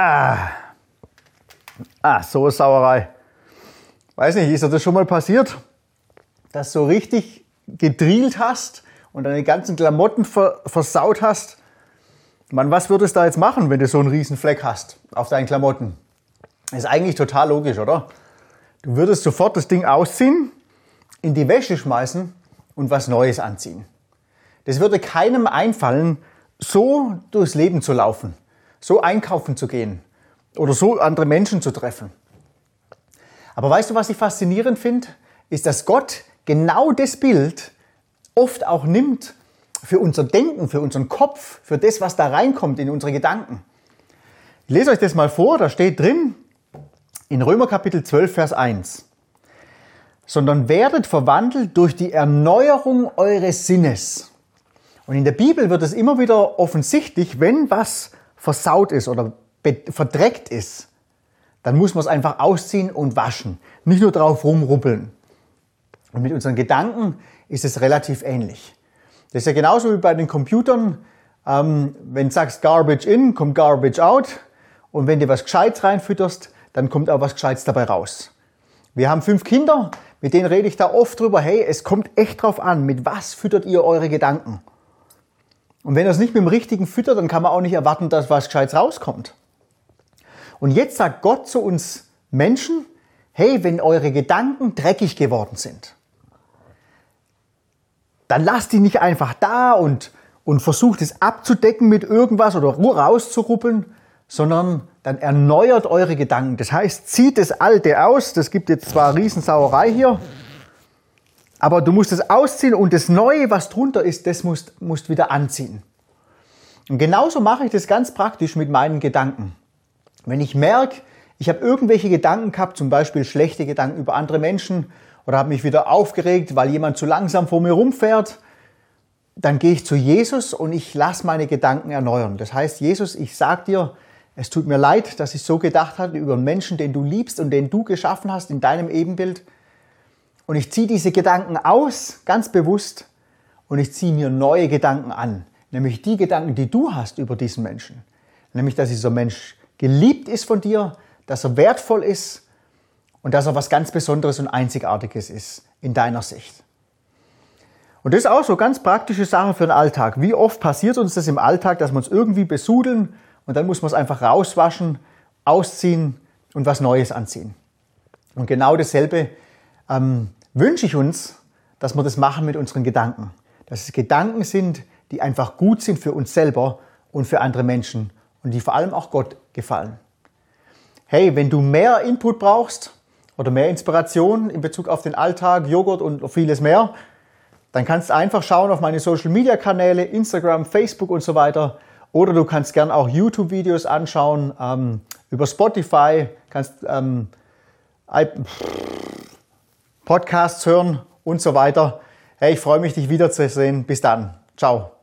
Ah, ah so eine Sauerei. Weiß nicht, ist dir das schon mal passiert, dass du richtig gedrillt hast und deine ganzen Klamotten ver versaut hast? Mann, was würdest du da jetzt machen, wenn du so einen riesen Fleck hast auf deinen Klamotten? Ist eigentlich total logisch, oder? Du würdest sofort das Ding ausziehen, in die Wäsche schmeißen und was Neues anziehen. Das würde keinem einfallen, so durchs Leben zu laufen so einkaufen zu gehen oder so andere Menschen zu treffen. Aber weißt du, was ich faszinierend finde? Ist, dass Gott genau das Bild oft auch nimmt für unser Denken, für unseren Kopf, für das, was da reinkommt in unsere Gedanken. Ich lese euch das mal vor, da steht drin in Römer Kapitel 12, Vers 1. Sondern werdet verwandelt durch die Erneuerung eures Sinnes. Und in der Bibel wird es immer wieder offensichtlich, wenn was versaut ist oder verdreckt ist, dann muss man es einfach ausziehen und waschen. Nicht nur drauf rumruppeln. Und mit unseren Gedanken ist es relativ ähnlich. Das ist ja genauso wie bei den Computern. Ähm, wenn du sagst Garbage in, kommt Garbage out. Und wenn du was Gescheites reinfütterst, dann kommt auch was Gescheites dabei raus. Wir haben fünf Kinder, mit denen rede ich da oft drüber, hey, es kommt echt drauf an, mit was füttert ihr eure Gedanken? Und wenn er es nicht mit dem richtigen füttert, dann kann man auch nicht erwarten, dass was Gescheites rauskommt. Und jetzt sagt Gott zu uns Menschen, hey, wenn eure Gedanken dreckig geworden sind, dann lasst die nicht einfach da und, und versucht es abzudecken mit irgendwas oder rauszuruppeln, sondern dann erneuert eure Gedanken. Das heißt, zieht das Alte aus. Das gibt jetzt zwar Riesensauerei hier, aber du musst es ausziehen und das Neue, was drunter ist, das musst, musst wieder anziehen. Und genauso mache ich das ganz praktisch mit meinen Gedanken. Wenn ich merke, ich habe irgendwelche Gedanken gehabt, zum Beispiel schlechte Gedanken über andere Menschen oder habe mich wieder aufgeregt, weil jemand zu langsam vor mir rumfährt, dann gehe ich zu Jesus und ich lasse meine Gedanken erneuern. Das heißt, Jesus, ich sage dir, es tut mir leid, dass ich so gedacht habe über einen Menschen, den du liebst und den du geschaffen hast in deinem Ebenbild. Und ich ziehe diese Gedanken aus, ganz bewusst, und ich ziehe mir neue Gedanken an. Nämlich die Gedanken, die du hast über diesen Menschen. Nämlich, dass dieser Mensch geliebt ist von dir, dass er wertvoll ist und dass er was ganz Besonderes und Einzigartiges ist in deiner Sicht. Und das ist auch so ganz praktische Sache für den Alltag. Wie oft passiert uns das im Alltag, dass wir uns irgendwie besudeln und dann muss man es einfach rauswaschen, ausziehen und was Neues anziehen. Und genau dasselbe ähm, wünsche ich uns, dass wir das machen mit unseren Gedanken. Dass es Gedanken sind, die einfach gut sind für uns selber und für andere Menschen und die vor allem auch Gott gefallen. Hey, wenn du mehr Input brauchst oder mehr Inspiration in Bezug auf den Alltag, Joghurt und vieles mehr, dann kannst du einfach schauen auf meine Social Media Kanäle, Instagram, Facebook und so weiter. Oder du kannst gern auch YouTube-Videos anschauen ähm, über Spotify, kannst ähm, Podcasts hören und so weiter. Hey, ich freue mich, dich wiederzusehen. Bis dann. Ciao.